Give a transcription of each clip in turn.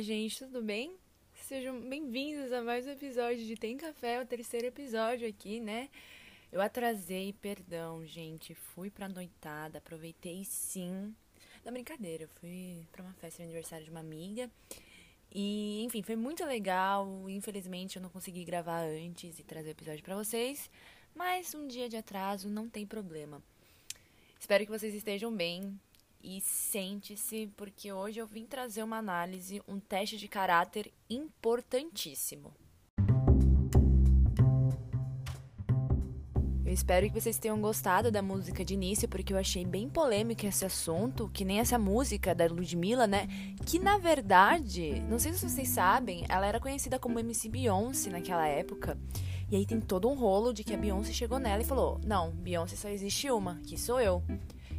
Gente, tudo bem? Sejam bem-vindos a mais um episódio de Tem Café, o terceiro episódio aqui, né? Eu atrasei, perdão, gente. Fui pra noitada, aproveitei sim. Não, brincadeira, eu fui pra uma festa de aniversário de uma amiga. E, enfim, foi muito legal. Infelizmente eu não consegui gravar antes e trazer o episódio para vocês. Mas um dia de atraso não tem problema. Espero que vocês estejam bem e sente-se, porque hoje eu vim trazer uma análise, um teste de caráter importantíssimo. Eu espero que vocês tenham gostado da música de início, porque eu achei bem polêmico esse assunto, que nem essa música da Ludmilla, né? Que na verdade, não sei se vocês sabem, ela era conhecida como MC Beyoncé naquela época. E aí tem todo um rolo de que a Beyoncé chegou nela e falou: Não, Beyoncé só existe uma, que sou eu.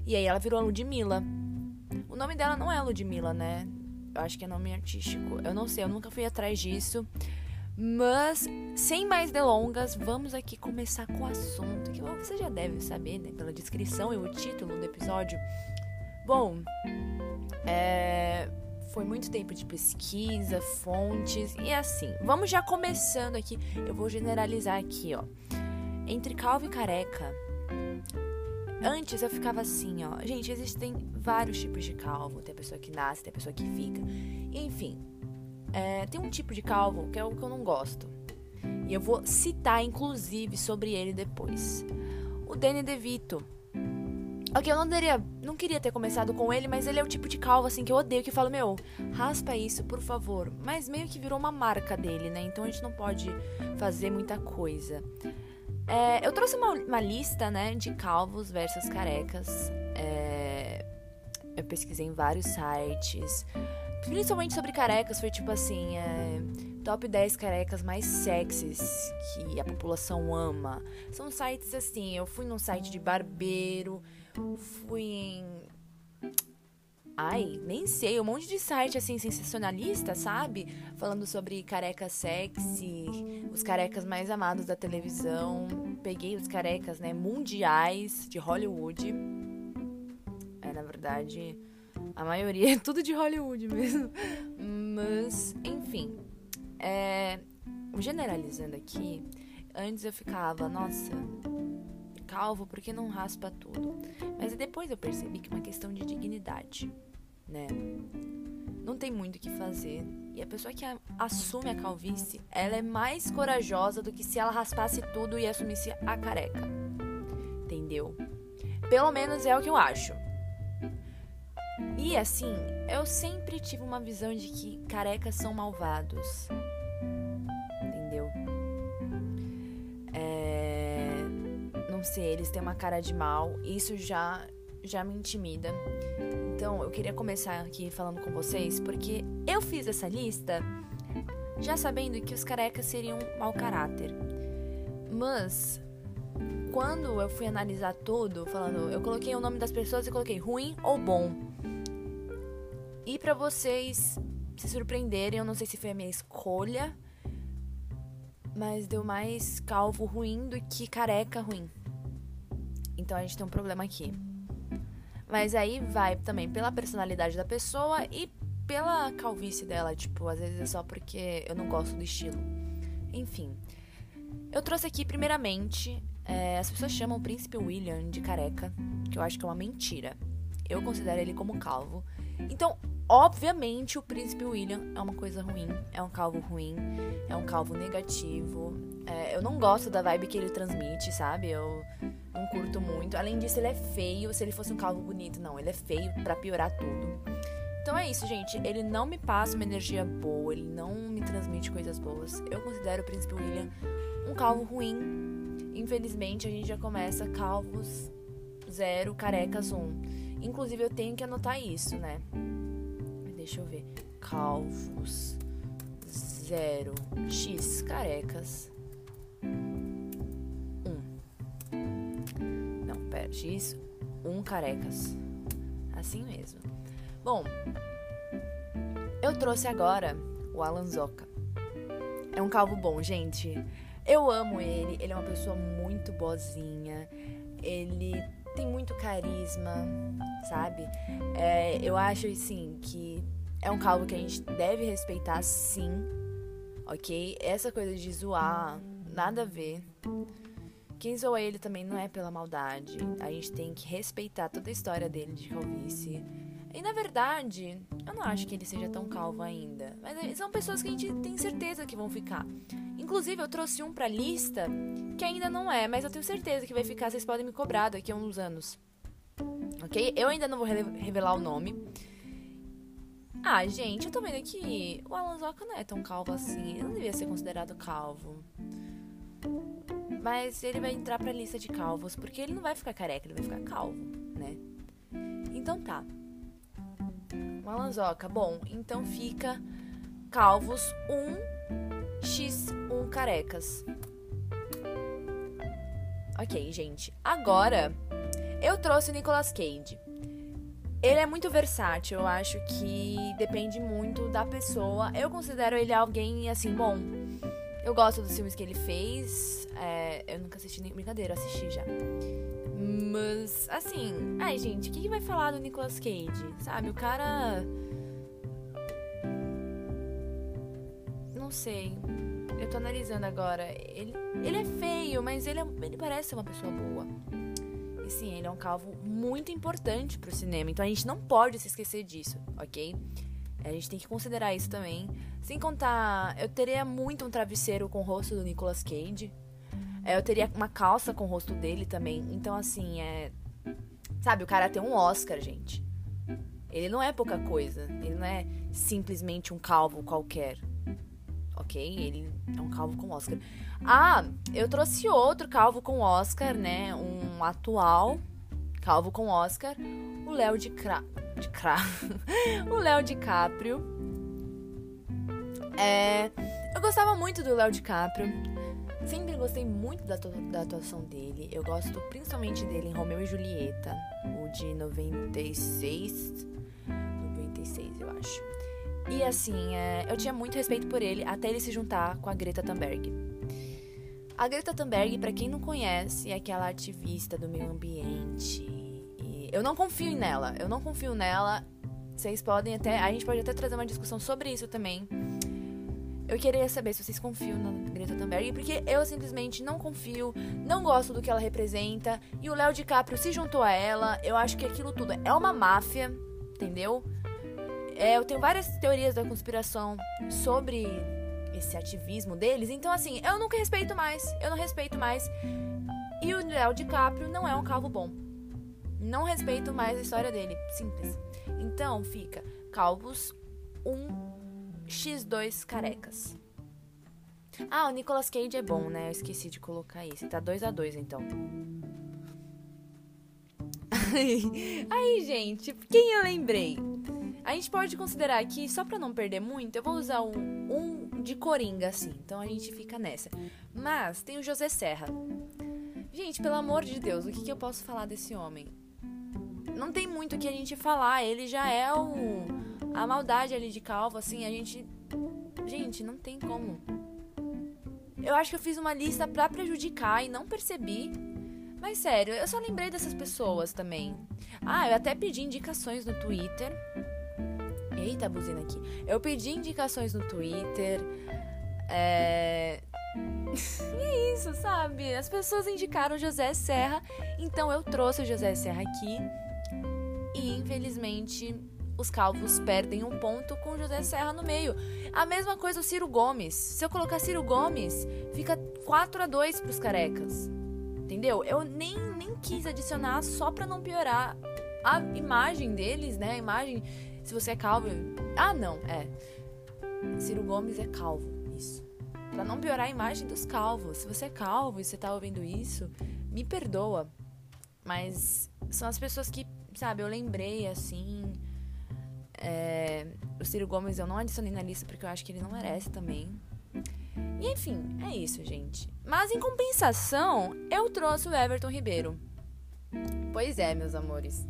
E aí ela virou a Ludmilla. O nome dela não é Ludmilla, né? Eu acho que é nome artístico. Eu não sei, eu nunca fui atrás disso. Mas, sem mais delongas, vamos aqui começar com o assunto que você já deve saber, né? Pela descrição e o título do episódio. Bom, é, foi muito tempo de pesquisa, fontes e assim. Vamos já começando aqui. Eu vou generalizar aqui, ó. Entre calvo e careca, Antes eu ficava assim, ó. Gente, existem vários tipos de calvo. Tem a pessoa que nasce, tem a pessoa que fica. Enfim, é, tem um tipo de calvo que é o que eu não gosto. E eu vou citar, inclusive, sobre ele depois. O Danny DeVito. Ok, eu não, deria, não queria ter começado com ele, mas ele é o tipo de calvo assim que eu odeio, que falo, meu, raspa isso, por favor. Mas meio que virou uma marca dele, né? Então a gente não pode fazer muita coisa. É, eu trouxe uma, uma, lista, né, de calvos versus carecas. É, eu pesquisei em vários sites. Principalmente sobre carecas, foi tipo assim: é, top 10 carecas mais sexys que a população ama. São sites assim. Eu fui num site de barbeiro, fui em Ai, nem sei, um monte de site assim sensacionalista, sabe? Falando sobre careca sexy, os carecas mais amados da televisão. Peguei os carecas, né, mundiais de Hollywood. É, na verdade, a maioria é tudo de Hollywood mesmo. Mas, enfim, é, generalizando aqui, antes eu ficava, nossa, calvo, por que não raspa tudo? Mas depois eu percebi que é uma questão de dignidade né? Não tem muito o que fazer. E a pessoa que assume a calvície, ela é mais corajosa do que se ela raspasse tudo e assumisse a careca. Entendeu? Pelo menos é o que eu acho. E assim, eu sempre tive uma visão de que carecas são malvados. Entendeu? É... Não sei, eles têm uma cara de mal. Isso já já me intimida. Então, eu queria começar aqui falando com vocês, porque eu fiz essa lista já sabendo que os carecas seriam mau caráter. Mas quando eu fui analisar tudo, falando, eu coloquei o nome das pessoas e coloquei ruim ou bom. E para vocês se surpreenderem, eu não sei se foi a minha escolha, mas deu mais calvo ruim do que careca ruim. Então a gente tem um problema aqui. Mas aí vai também pela personalidade da pessoa e pela calvície dela. Tipo, às vezes é só porque eu não gosto do estilo. Enfim. Eu trouxe aqui, primeiramente, é, as pessoas chamam o príncipe William de careca, que eu acho que é uma mentira. Eu considero ele como calvo. Então, obviamente, o príncipe William é uma coisa ruim, é um calvo ruim, é um calvo negativo. É, eu não gosto da vibe que ele transmite, sabe? Eu não curto muito. Além disso, ele é feio. Se ele fosse um calvo bonito, não, ele é feio para piorar tudo. Então é isso, gente. Ele não me passa uma energia boa, ele não me transmite coisas boas. Eu considero o Príncipe William um calvo ruim. Infelizmente, a gente já começa calvos zero, carecas um. Inclusive, eu tenho que anotar isso, né? Deixa eu ver. Calvos zero, X carecas X, um carecas. Assim mesmo. Bom, eu trouxe agora o Alan Zoca. É um calvo bom, gente. Eu amo ele. Ele é uma pessoa muito boazinha. Ele tem muito carisma, sabe? É, eu acho, assim, que É um calvo que a gente deve respeitar sim, ok? Essa coisa de zoar, nada a ver. Quem zoa ele também não é pela maldade. A gente tem que respeitar toda a história dele de calvície. E na verdade, eu não acho que ele seja tão calvo ainda. Mas são pessoas que a gente tem certeza que vão ficar. Inclusive, eu trouxe um pra lista que ainda não é, mas eu tenho certeza que vai ficar. Vocês podem me cobrar daqui a uns anos. Ok? Eu ainda não vou revelar o nome. Ah, gente, eu tô vendo aqui. O Alan Zoka não é tão calvo assim. Ele não devia ser considerado calvo. Mas ele vai entrar pra lista de calvos, porque ele não vai ficar careca, ele vai ficar calvo, né? Então tá. Malanzoca, bom, então fica calvos 1 x 1 carecas. Ok, gente. Agora eu trouxe o Nicolas Cage. Ele é muito versátil, eu acho que depende muito da pessoa. Eu considero ele alguém assim, bom. Eu gosto dos filmes que ele fez. É, eu nunca assisti nem. Brincadeira, assisti já. Mas, assim. Ai, gente, o que, que vai falar do Nicolas Cage? Sabe, o cara. Não sei. Eu tô analisando agora. Ele, ele é feio, mas ele, é, ele parece uma pessoa boa. E sim, ele é um calvo muito importante pro cinema. Então a gente não pode se esquecer disso, ok? A gente tem que considerar isso também. Sem contar, eu teria muito um travesseiro com o rosto do Nicolas Cage. É, eu teria uma calça com o rosto dele também. Então, assim, é. Sabe, o cara tem um Oscar, gente. Ele não é pouca coisa. Ele não é simplesmente um calvo qualquer. Ok? Ele é um calvo com Oscar. Ah, eu trouxe outro calvo com Oscar, né? Um atual calvo com Oscar. O Léo de Cra de Cra. o Léo DiCaprio. É, eu gostava muito do Léo DiCaprio. Sempre gostei muito da, da, atuação dele. Eu gosto principalmente dele em Romeu e Julieta, o de 96. 96, eu acho. E assim, é, eu tinha muito respeito por ele até ele se juntar com a Greta Thunberg. A Greta Thunberg, para quem não conhece, é aquela ativista do meio ambiente eu não confio nela. Eu não confio nela. Vocês podem até. A gente pode até trazer uma discussão sobre isso também. Eu queria saber se vocês confiam na Greta Thunberg, porque eu simplesmente não confio, não gosto do que ela representa. E o Léo DiCaprio se juntou a ela. Eu acho que aquilo tudo é uma máfia, entendeu? É, eu tenho várias teorias da conspiração sobre esse ativismo deles. Então, assim, eu nunca respeito mais. Eu não respeito mais. E o Léo DiCaprio não é um calvo bom. Não respeito mais a história dele. Simples. Então fica calvos 1 x2 carecas. Ah, o Nicolas Cage é bom, né? Eu esqueci de colocar isso. Tá 2 a 2 então. Aí, gente, quem eu lembrei? A gente pode considerar aqui, só pra não perder muito, eu vou usar um, um de coringa, assim. Então a gente fica nessa. Mas tem o José Serra. Gente, pelo amor de Deus, o que, que eu posso falar desse homem? Não tem muito o que a gente falar. Ele já é o. A maldade ali de calvo, assim, a gente. Gente, não tem como. Eu acho que eu fiz uma lista pra prejudicar e não percebi. Mas sério, eu só lembrei dessas pessoas também. Ah, eu até pedi indicações no Twitter. Eita, buzina aqui. Eu pedi indicações no Twitter. É. e é isso, sabe? As pessoas indicaram José Serra, então eu trouxe o José Serra aqui e infelizmente os calvos perdem um ponto com José Serra no meio. A mesma coisa o Ciro Gomes. Se eu colocar Ciro Gomes, fica 4 a 2 pros carecas. Entendeu? Eu nem, nem quis adicionar só pra não piorar a imagem deles, né? A imagem, se você é calvo. Ah, não, é. Ciro Gomes é calvo, isso. Pra não piorar a imagem dos calvos. Se você é calvo e você tá ouvindo isso, me perdoa. Mas são as pessoas que sabe, eu lembrei assim. É, o Ciro Gomes eu não adicionei na lista porque eu acho que ele não merece também. E enfim, é isso, gente. Mas em compensação, eu trouxe o Everton Ribeiro. Pois é, meus amores.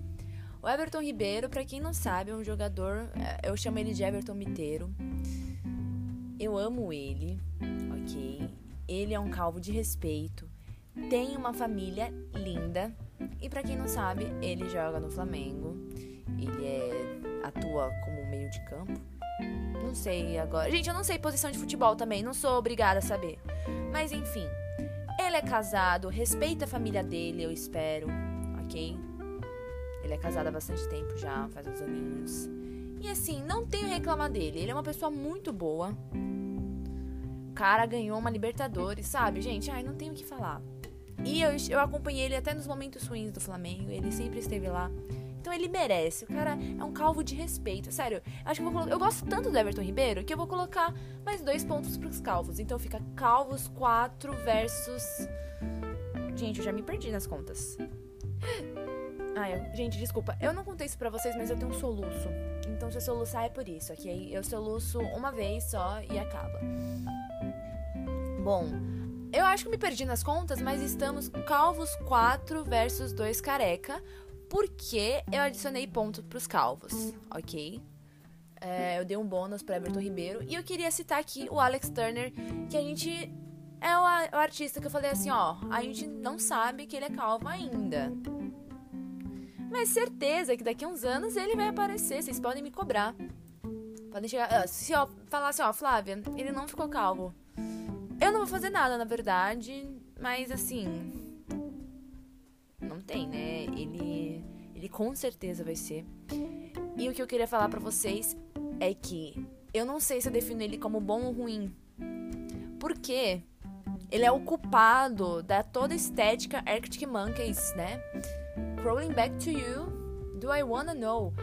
O Everton Ribeiro, para quem não sabe, é um jogador. É, eu chamo ele de Everton Miteiro. Eu amo ele, ok? Ele é um calvo de respeito. Tem uma família linda e para quem não sabe, ele joga no Flamengo. Ele é atua como meio de campo. Não sei agora. Gente, eu não sei posição de futebol também, não sou obrigada a saber. Mas enfim, ele é casado, respeita a família dele, eu espero, ok? Ele é casado há bastante tempo já, faz uns aninhos. E assim, não tenho reclamar dele. Ele é uma pessoa muito boa. O cara ganhou uma Libertadores, sabe, gente? Ai, não tenho o que falar. E eu, eu acompanhei ele até nos momentos ruins do Flamengo. Ele sempre esteve lá. Então ele merece. O cara é um calvo de respeito. Sério, acho que eu Eu gosto tanto do Everton Ribeiro que eu vou colocar mais dois pontos pros calvos. Então fica calvos 4 versus. Gente, eu já me perdi nas contas. Ai, gente, desculpa. Eu não contei isso pra vocês, mas eu tenho um soluço. Então se eu soluçar é por isso, ok? Eu soluço uma vez só e acaba. Bom, eu acho que me perdi nas contas, mas estamos calvos 4 versus 2 careca porque eu adicionei ponto pros calvos, ok? É, eu dei um bônus para Everton Ribeiro. E eu queria citar aqui o Alex Turner, que a gente é o, o, artista que eu falei assim, ó, a gente não sabe que ele é calvo ainda. Mas certeza que daqui a uns anos ele vai aparecer, vocês podem me cobrar. Podem chegar. Se eu falar assim, ó, Flávia, ele não ficou calvo. Eu não vou fazer nada, na verdade, mas assim, não tem, né? Ele, ele com certeza vai ser. E o que eu queria falar para vocês é que eu não sei se eu defino ele como bom ou ruim. Porque ele é o culpado da toda estética Arctic Monkeys, né? Crawling Back to You, Do I Wanna Know?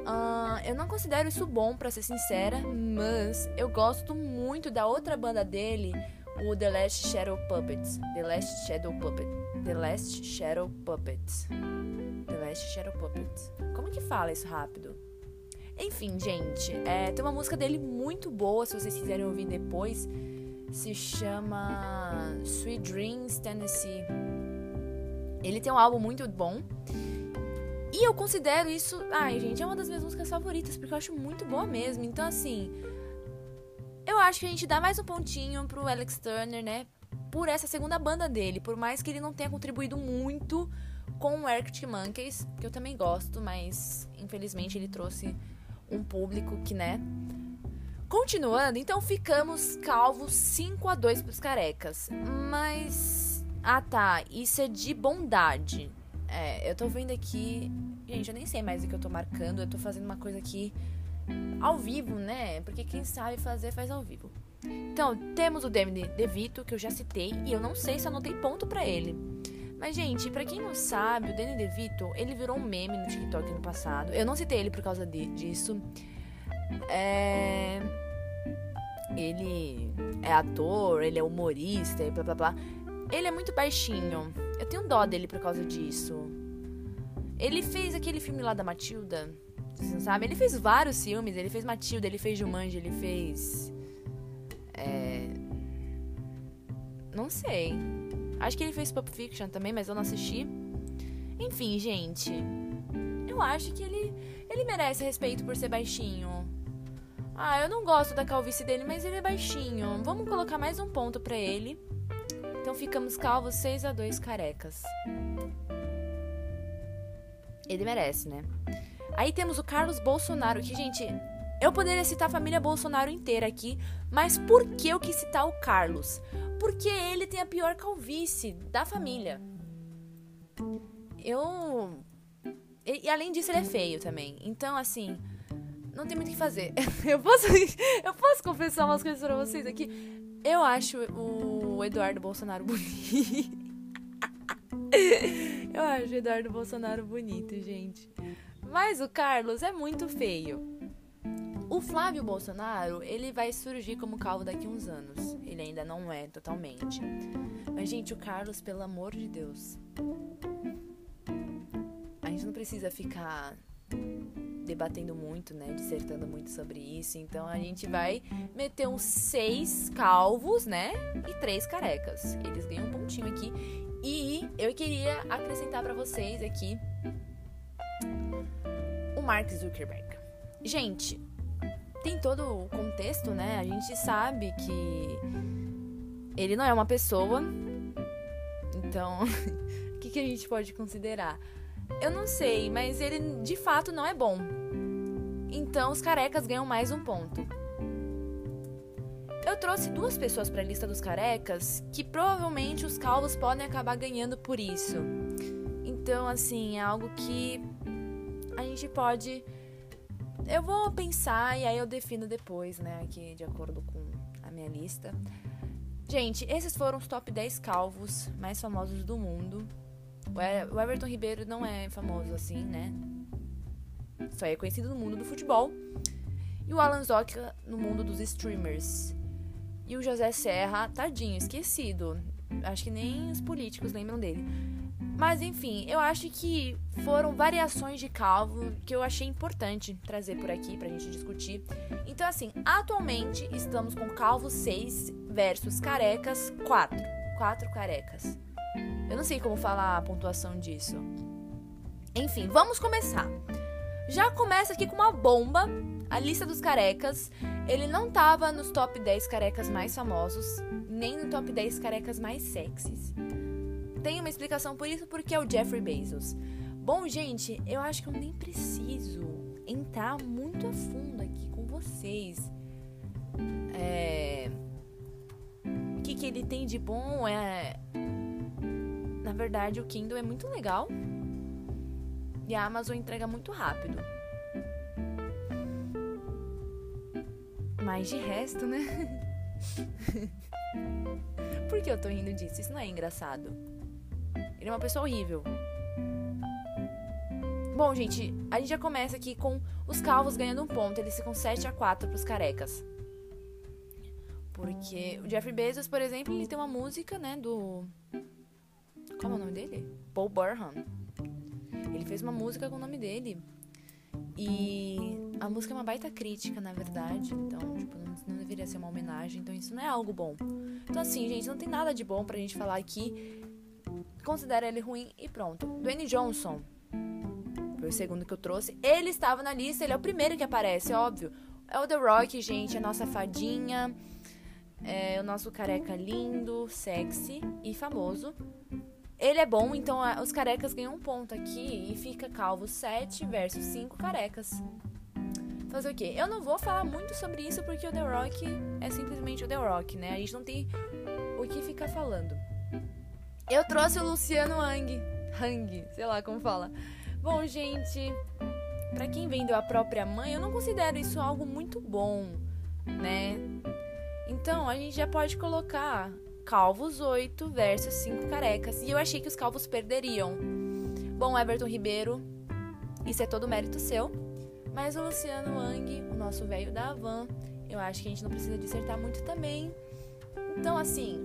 Uh, eu não considero isso bom, para ser sincera, mas eu gosto muito da outra banda dele, o The Last Shadow Puppets. The Last Shadow Puppet. The Last Shadow Puppets. The Last Shadow Puppets. Como que fala isso rápido? Enfim, gente, é, tem uma música dele muito boa, se vocês quiserem ouvir depois. Se chama Sweet Dreams Tennessee. Ele tem um álbum muito bom. E eu considero isso. Ai, gente, é uma das minhas músicas favoritas, porque eu acho muito boa mesmo. Então, assim, acho que a gente dá mais um pontinho pro Alex Turner, né? Por essa segunda banda dele. Por mais que ele não tenha contribuído muito com o Arctic Monkeys, que eu também gosto, mas infelizmente ele trouxe um público que, né? Continuando, então ficamos calvos 5 a 2 pros carecas. Mas. Ah tá, isso é de bondade. É, eu tô vendo aqui. Gente, eu nem sei mais o que eu tô marcando. Eu tô fazendo uma coisa aqui ao vivo, né? Porque quem sabe fazer, faz ao vivo. Então, temos o Demi DeVito, que eu já citei, e eu não sei se anotei ponto para ele. Mas, gente, para quem não sabe, o Danny DeVito, ele virou um meme no TikTok no passado. Eu não citei ele por causa de, disso. É... Ele é ator, ele é humorista e blá blá blá. Ele é muito baixinho. Eu tenho dó dele por causa disso. Ele fez aquele filme lá da Matilda. Não sabem? Ele fez vários filmes. Ele fez Matilda, ele fez Jumanji, ele fez. É. Não sei. Acho que ele fez Pulp Fiction também, mas eu não assisti. Enfim, gente. Eu acho que ele, ele merece respeito por ser baixinho. Ah, eu não gosto da calvície dele, mas ele é baixinho. Vamos colocar mais um ponto para ele. Então ficamos calvos 6 a 2 carecas. Ele merece, né? Aí temos o Carlos Bolsonaro, que, gente, eu poderia citar a família Bolsonaro inteira aqui, mas por que eu quis citar o Carlos? Porque ele tem a pior calvície da família. Eu. E, além disso, ele é feio também. Então, assim, não tem muito o que fazer. eu posso, eu posso confessar umas coisas pra vocês aqui. Eu acho o Eduardo Bolsonaro bonito. eu acho o Eduardo Bolsonaro bonito, gente. Mas o Carlos é muito feio. O Flávio Bolsonaro, ele vai surgir como calvo daqui uns anos. Ele ainda não é totalmente. Mas, gente, o Carlos, pelo amor de Deus. A gente não precisa ficar debatendo muito, né? Dissertando muito sobre isso. Então a gente vai meter uns seis calvos, né? E três carecas. Eles ganham um pontinho aqui. E eu queria acrescentar para vocês aqui Mark Zuckerberg. Gente, tem todo o contexto, né? A gente sabe que ele não é uma pessoa. Então, o que, que a gente pode considerar? Eu não sei, mas ele de fato não é bom. Então os carecas ganham mais um ponto. Eu trouxe duas pessoas para a lista dos carecas que provavelmente os calvos podem acabar ganhando por isso. Então, assim, é algo que a gente pode. Eu vou pensar e aí eu defino depois, né? Aqui de acordo com a minha lista. Gente, esses foram os top 10 calvos mais famosos do mundo. O Everton Ribeiro não é famoso assim, né? Só é conhecido no mundo do futebol. E o Alan Zoka no mundo dos streamers. E o José Serra, tadinho, esquecido. Acho que nem os políticos lembram dele. Mas enfim, eu acho que foram variações de calvo que eu achei importante trazer por aqui pra gente discutir. Então, assim, atualmente estamos com calvo 6 versus carecas 4. 4 carecas. Eu não sei como falar a pontuação disso. Enfim, vamos começar. Já começa aqui com uma bomba. A lista dos carecas. Ele não tava nos top 10 carecas mais famosos, nem no top 10 carecas mais sexys. Tem uma explicação por isso, porque é o Jeffrey Bezos. Bom, gente, eu acho que eu nem preciso entrar muito a fundo aqui com vocês. É... O que, que ele tem de bom é. Na verdade, o Kindle é muito legal. E a Amazon entrega muito rápido. Mas de resto, né? Por que eu tô rindo disso? Isso não é engraçado. Ele é uma pessoa horrível. Bom, gente, a gente já começa aqui com os calvos ganhando um ponto. Eles ficam 7 a 4 pros carecas. Porque o Jeffrey Bezos, por exemplo, ele tem uma música, né, do. Qual é o nome dele? Paul Burham. Ele fez uma música com o nome dele. E a música é uma baita crítica, na verdade. Então, tipo, não, não, deveria ser uma homenagem. Então, isso não é algo bom. Então, assim, gente, não tem nada de bom pra gente falar aqui. Considera ele ruim e pronto. Dwayne Johnson. Foi o segundo que eu trouxe. Ele estava na lista, ele é o primeiro que aparece, óbvio. É o The Rock, gente, a nossa fadinha. É o nosso careca lindo, sexy e famoso. Ele é bom, então os carecas ganham um ponto aqui e fica calvo 7 versus 5 carecas. Fazer o quê? Eu não vou falar muito sobre isso porque o The Rock é simplesmente o The Rock, né? A gente não tem o que ficar falando. Eu trouxe o Luciano Hang. Hang, sei lá como fala. Bom, gente, para quem vendeu a própria mãe, eu não considero isso algo muito bom, né? Então, a gente já pode colocar calvos 8 versus 5 carecas. E eu achei que os calvos perderiam. Bom, Everton Ribeiro, isso é todo mérito seu. Mas o Luciano Wang, o nosso velho da Havan, eu acho que a gente não precisa dissertar muito também. Então, assim.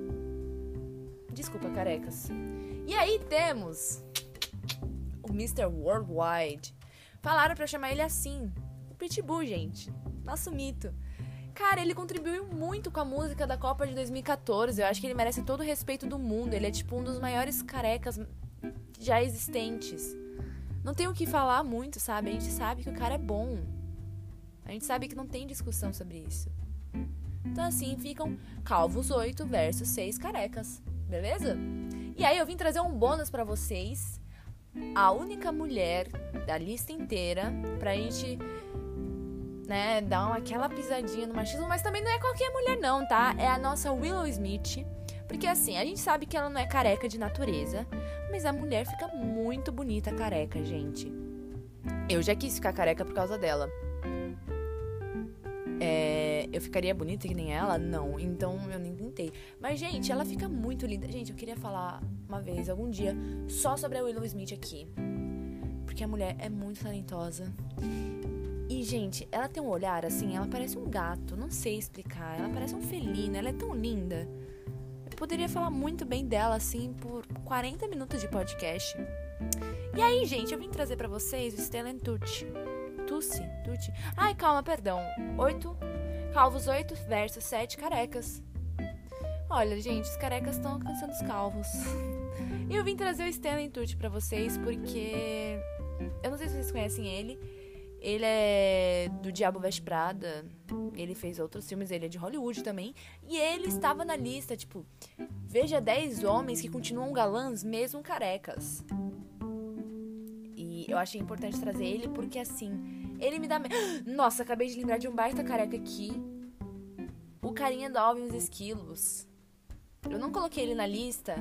Desculpa, carecas. E aí temos o Mr. Worldwide. Falaram para chamar ele assim. O Pitbull, gente. Nosso mito. Cara, ele contribuiu muito com a música da Copa de 2014. Eu acho que ele merece todo o respeito do mundo. Ele é tipo um dos maiores carecas já existentes. Não tem o que falar muito, sabe? A gente sabe que o cara é bom. A gente sabe que não tem discussão sobre isso. Então assim ficam calvos 8 versus 6 carecas. Beleza? E aí eu vim trazer um bônus para vocês. A única mulher da lista inteira pra gente né, dar uma, aquela pisadinha no machismo, mas também não é qualquer mulher não, tá? É a nossa Willow Smith. Porque assim, a gente sabe que ela não é careca de natureza, mas a mulher fica muito bonita careca, gente. Eu já quis ficar careca por causa dela. É, eu ficaria bonita que nem ela? Não, então eu nem tentei. Mas, gente, ela fica muito linda. Gente, eu queria falar uma vez, algum dia, só sobre a Willow Smith aqui. Porque a mulher é muito talentosa. E, gente, ela tem um olhar assim, ela parece um gato, não sei explicar. Ela parece um felino, ela é tão linda. Poderia falar muito bem dela assim por 40 minutos de podcast. E aí, gente, eu vim trazer para vocês o Stellan Tucci. Tucci? Tucci? Ai, calma, perdão. Oito calvos, oito versus sete carecas. Olha, gente, os carecas estão alcançando os calvos. E eu vim trazer o Stellan Tucci para vocês porque eu não sei se vocês conhecem ele. Ele é do Diabo Veste Prada. Ele fez outros filmes, ele é de Hollywood também. E ele estava na lista, tipo, veja 10 homens que continuam galãs mesmo carecas. E eu achei importante trazer ele porque assim, ele me dá. Nossa, acabei de lembrar de um baita careca aqui. O carinha do Alvin os Esquilos. Eu não coloquei ele na lista.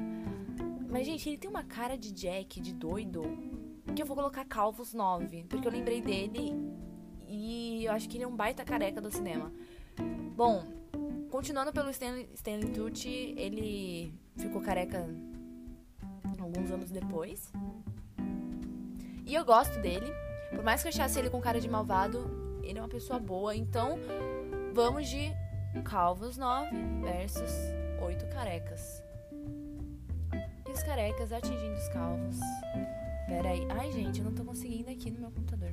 Mas, gente, ele tem uma cara de Jack, de doido. Que eu vou colocar Calvos 9. Porque eu lembrei dele. E eu acho que ele é um baita careca do cinema. Bom, continuando pelo Stanley, Stanley Tucci, ele ficou careca alguns anos depois. E eu gosto dele. Por mais que eu achasse ele com cara de malvado, ele é uma pessoa boa. Então, vamos de Calvos 9 versus 8 carecas. E os carecas atingindo os calvos. Pera aí. Ai, gente, eu não tô conseguindo aqui no meu computador.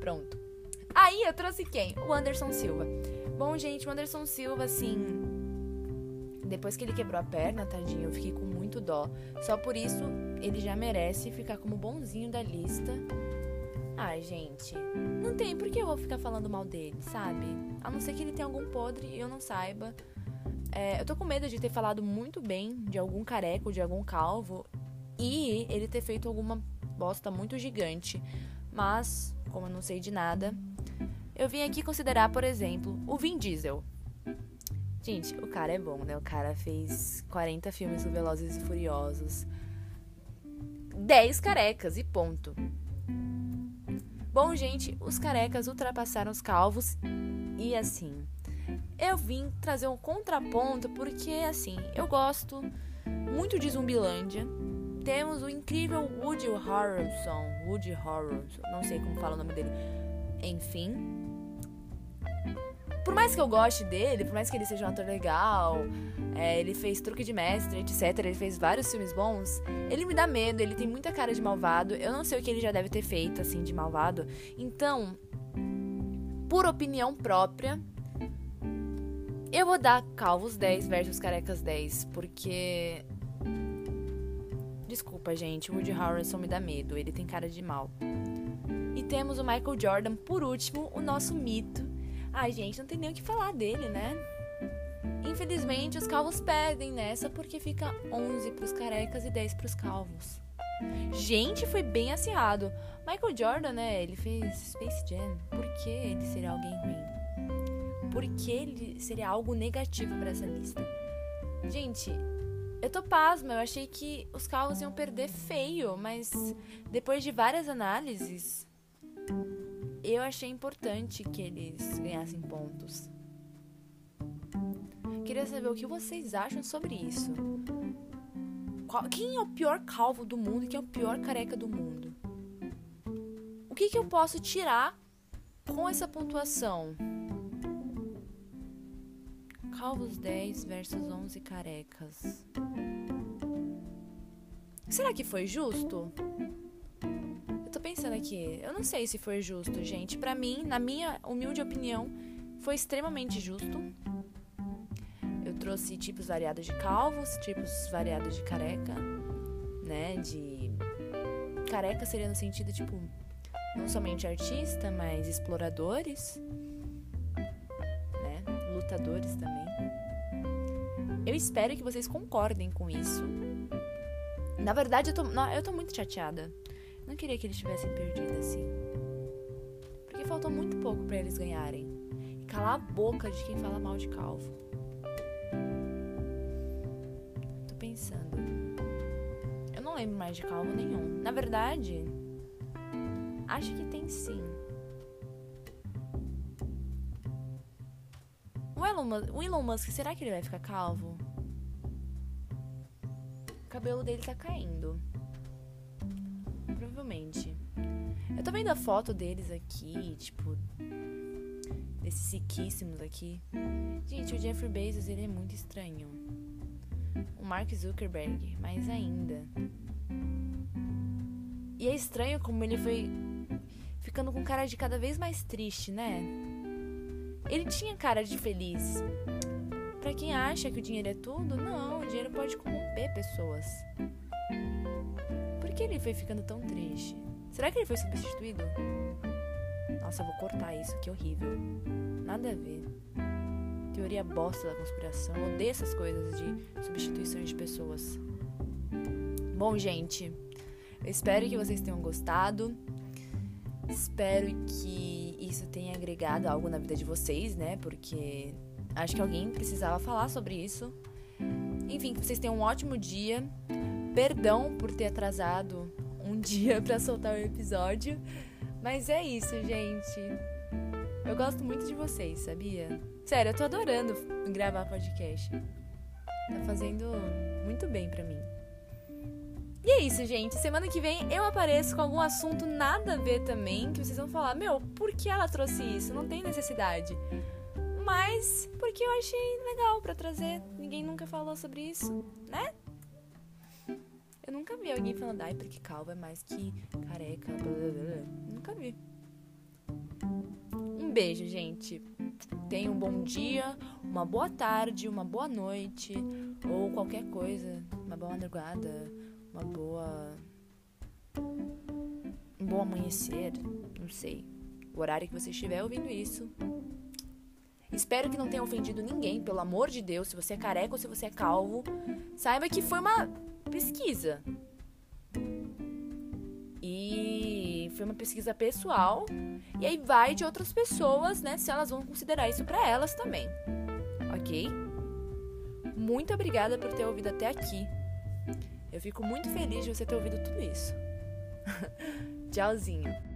Pronto. Aí eu trouxe quem? O Anderson Silva. Bom, gente, o Anderson Silva, assim. Depois que ele quebrou a perna, tadinho, eu fiquei com muito dó. Só por isso ele já merece ficar como bonzinho da lista. Ai, gente, não tem por que eu vou ficar falando mal dele, sabe? A não ser que ele tenha algum podre e eu não saiba. É, eu tô com medo de ter falado muito bem de algum careco, de algum calvo e ele ter feito alguma bosta muito gigante. Mas, como eu não sei de nada, eu vim aqui considerar, por exemplo, o Vin Diesel. Gente, o cara é bom, né? O cara fez 40 filmes do Velozes e Furiosos. 10 carecas e ponto. Bom, gente, os carecas ultrapassaram os calvos e assim. Eu vim trazer um contraponto porque assim, eu gosto muito de Zumbilândia. Temos o incrível Woody Harrelson, Woody Harrelson, não sei como fala o nome dele. Enfim, por mais que eu goste dele, por mais que ele seja um ator legal, é, ele fez Truque de Mestre, etc. Ele fez vários filmes bons. Ele me dá medo, ele tem muita cara de malvado. Eu não sei o que ele já deve ter feito, assim, de malvado. Então, por opinião própria, eu vou dar Calvos 10 versus Carecas 10, porque. Desculpa, gente, o Woody Harrelson me dá medo, ele tem cara de mal. E temos o Michael Jordan, por último, o nosso mito Ai, gente, não tem nem o que falar dele, né? Infelizmente, os calvos perdem nessa porque fica 11 pros carecas e 10 pros calvos. Gente, foi bem acirrado. Michael Jordan, né? Ele fez Space Jam. Por que ele seria alguém ruim? Por que ele seria algo negativo para essa lista? Gente, eu tô pasma. Eu achei que os calvos iam perder feio, mas depois de várias análises, eu achei importante que eles ganhassem pontos. Queria saber o que vocês acham sobre isso. Qual, quem é o pior calvo do mundo e quem é o pior careca do mundo? O que, que eu posso tirar com essa pontuação? Calvos 10 versus 11 carecas. Será que foi justo? pensando aqui, eu não sei se foi justo, gente. Para mim, na minha humilde opinião, foi extremamente justo. Eu trouxe tipos variados de calvos, tipos variados de careca, né? De careca seria no sentido tipo não somente artista, mas exploradores, né? Lutadores também. Eu espero que vocês concordem com isso. Na verdade, eu tô, eu tô muito chateada. Não queria que eles tivessem perdido assim. Porque faltou muito pouco para eles ganharem. E calar a boca de quem fala mal de calvo. Tô pensando. Eu não lembro mais de calvo nenhum. Na verdade, acho que tem sim. O Elon, Musk, será que ele vai ficar calvo? Cabelo dele tá caindo provavelmente. Eu tô vendo a foto deles aqui, tipo. Desses riquíssimos aqui. Gente, o Jeffrey Bezos, ele é muito estranho. O Mark Zuckerberg, mais ainda. E é estranho como ele foi ficando com cara de cada vez mais triste, né? Ele tinha cara de feliz. Para quem acha que o dinheiro é tudo, não, o dinheiro pode corromper pessoas que ele foi ficando tão triste? Será que ele foi substituído? Nossa, eu vou cortar isso, que horrível. Nada a ver. Teoria bosta da conspiração. Eu odeio essas coisas de substituições de pessoas. Bom, gente, espero que vocês tenham gostado. Espero que isso tenha agregado algo na vida de vocês, né? Porque acho que alguém precisava falar sobre isso. Enfim, que vocês tenham um ótimo dia. Perdão por ter atrasado um dia para soltar o episódio. Mas é isso, gente. Eu gosto muito de vocês, sabia? Sério, eu tô adorando gravar podcast. Tá fazendo muito bem para mim. E é isso, gente. Semana que vem eu apareço com algum assunto nada a ver também, que vocês vão falar: Meu, por que ela trouxe isso? Não tem necessidade. Mas porque eu achei legal para trazer. Ninguém nunca falou sobre isso, né? Eu nunca vi alguém falando, ai, porque calvo é mais que careca. Blá, blá, blá. Nunca vi. Um beijo, gente. Tenha um bom dia, uma boa tarde, uma boa noite, ou qualquer coisa, uma boa madrugada uma boa. um bom amanhecer, não sei. O horário que você estiver ouvindo isso. Espero que não tenha ofendido ninguém, pelo amor de Deus. Se você é careca ou se você é calvo, saiba que foi uma pesquisa. E foi uma pesquisa pessoal. E aí vai de outras pessoas, né? Se elas vão considerar isso para elas também. Ok? Muito obrigada por ter ouvido até aqui. Eu fico muito feliz de você ter ouvido tudo isso. Tchauzinho.